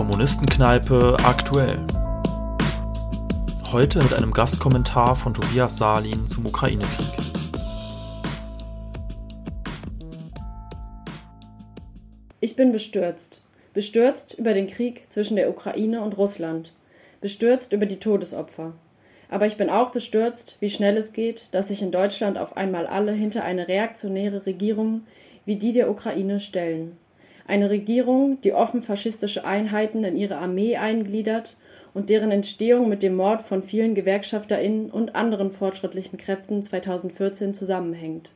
Kommunistenkneipe aktuell. Heute mit einem Gastkommentar von Tobias Salin zum Ukraine-Krieg. Ich bin bestürzt. Bestürzt über den Krieg zwischen der Ukraine und Russland. Bestürzt über die Todesopfer. Aber ich bin auch bestürzt, wie schnell es geht, dass sich in Deutschland auf einmal alle hinter eine reaktionäre Regierung wie die der Ukraine stellen. Eine Regierung, die offen faschistische Einheiten in ihre Armee eingliedert und deren Entstehung mit dem Mord von vielen GewerkschafterInnen und anderen fortschrittlichen Kräften 2014 zusammenhängt.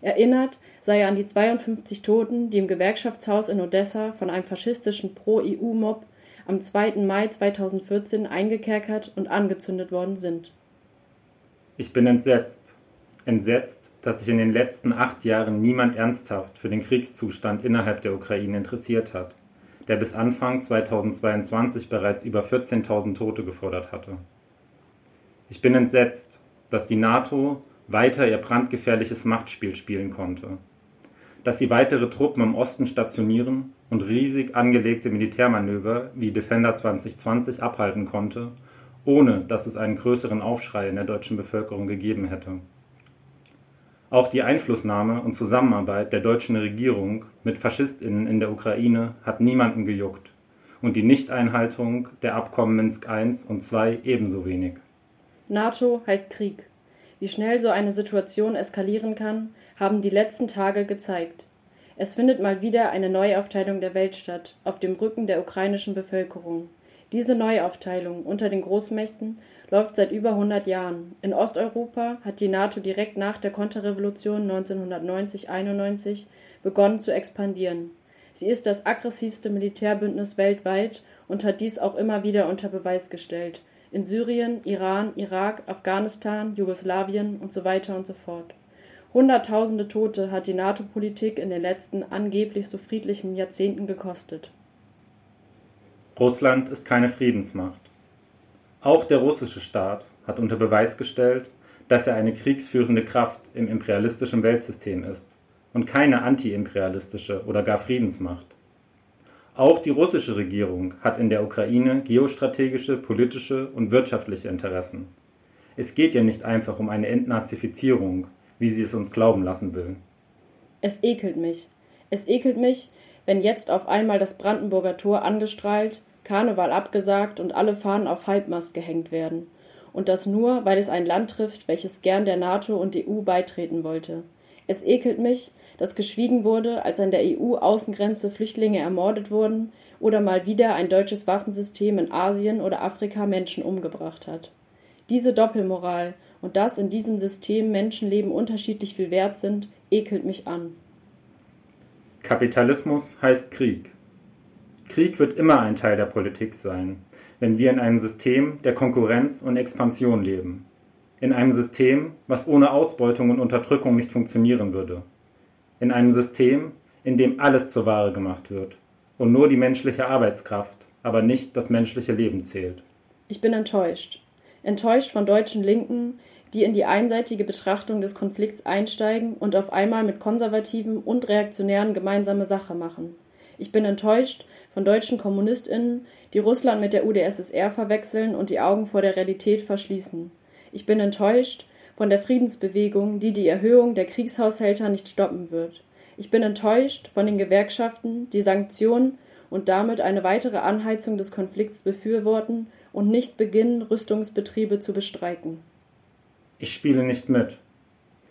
Erinnert sei er an die 52 Toten, die im Gewerkschaftshaus in Odessa von einem faschistischen Pro-EU-Mob am 2. Mai 2014 eingekerkert und angezündet worden sind. Ich bin entsetzt. Entsetzt, dass sich in den letzten acht Jahren niemand ernsthaft für den Kriegszustand innerhalb der Ukraine interessiert hat, der bis Anfang 2022 bereits über 14.000 Tote gefordert hatte. Ich bin entsetzt, dass die NATO weiter ihr brandgefährliches Machtspiel spielen konnte. Dass sie weitere Truppen im Osten stationieren und riesig angelegte Militärmanöver wie Defender 2020 abhalten konnte, ohne dass es einen größeren Aufschrei in der deutschen Bevölkerung gegeben hätte. Auch die Einflussnahme und Zusammenarbeit der deutschen Regierung mit Faschistinnen in der Ukraine hat niemanden gejuckt und die Nichteinhaltung der Abkommen Minsk I und II ebenso wenig. NATO heißt Krieg. Wie schnell so eine Situation eskalieren kann, haben die letzten Tage gezeigt. Es findet mal wieder eine Neuaufteilung der Welt statt, auf dem Rücken der ukrainischen Bevölkerung. Diese Neuaufteilung unter den Großmächten läuft seit über 100 Jahren. In Osteuropa hat die NATO direkt nach der Konterrevolution 1990-91 begonnen zu expandieren. Sie ist das aggressivste Militärbündnis weltweit und hat dies auch immer wieder unter Beweis gestellt in Syrien, Iran, Irak, Afghanistan, Jugoslawien und so weiter und so fort. Hunderttausende Tote hat die NATO-Politik in den letzten angeblich so friedlichen Jahrzehnten gekostet. Russland ist keine Friedensmacht. Auch der russische Staat hat unter Beweis gestellt, dass er eine kriegsführende Kraft im imperialistischen Weltsystem ist und keine antiimperialistische oder gar Friedensmacht. Auch die russische Regierung hat in der Ukraine geostrategische, politische und wirtschaftliche Interessen. Es geht ja nicht einfach um eine Entnazifizierung, wie sie es uns glauben lassen will. Es ekelt mich. Es ekelt mich, wenn jetzt auf einmal das Brandenburger Tor angestrahlt, Karneval abgesagt und alle Fahnen auf Halbmast gehängt werden. Und das nur, weil es ein Land trifft, welches gern der NATO und EU beitreten wollte. Es ekelt mich, dass geschwiegen wurde, als an der EU-Außengrenze Flüchtlinge ermordet wurden oder mal wieder ein deutsches Waffensystem in Asien oder Afrika Menschen umgebracht hat. Diese Doppelmoral und dass in diesem System Menschenleben unterschiedlich viel wert sind, ekelt mich an. Kapitalismus heißt Krieg. Krieg wird immer ein Teil der Politik sein, wenn wir in einem System der Konkurrenz und Expansion leben in einem System, was ohne Ausbeutung und Unterdrückung nicht funktionieren würde. In einem System, in dem alles zur Ware gemacht wird und nur die menschliche Arbeitskraft, aber nicht das menschliche Leben zählt. Ich bin enttäuscht. Enttäuscht von deutschen Linken, die in die einseitige Betrachtung des Konflikts einsteigen und auf einmal mit Konservativen und Reaktionären gemeinsame Sache machen. Ich bin enttäuscht von deutschen KommunistInnen, die Russland mit der UdSSR verwechseln und die Augen vor der Realität verschließen. Ich bin enttäuscht von der Friedensbewegung, die die Erhöhung der Kriegshaushälter nicht stoppen wird. Ich bin enttäuscht von den Gewerkschaften, die Sanktionen und damit eine weitere Anheizung des Konflikts befürworten und nicht beginnen, Rüstungsbetriebe zu bestreiken. Ich spiele nicht mit.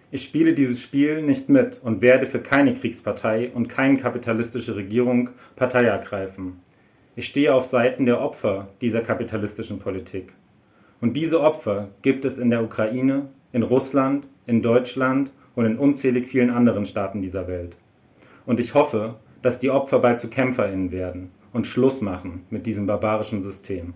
Ich spiele dieses Spiel nicht mit und werde für keine Kriegspartei und keine kapitalistische Regierung Partei ergreifen. Ich stehe auf Seiten der Opfer dieser kapitalistischen Politik. Und diese Opfer gibt es in der Ukraine, in Russland, in Deutschland und in unzählig vielen anderen Staaten dieser Welt. Und ich hoffe, dass die Opfer bald zu Kämpferinnen werden und Schluss machen mit diesem barbarischen System.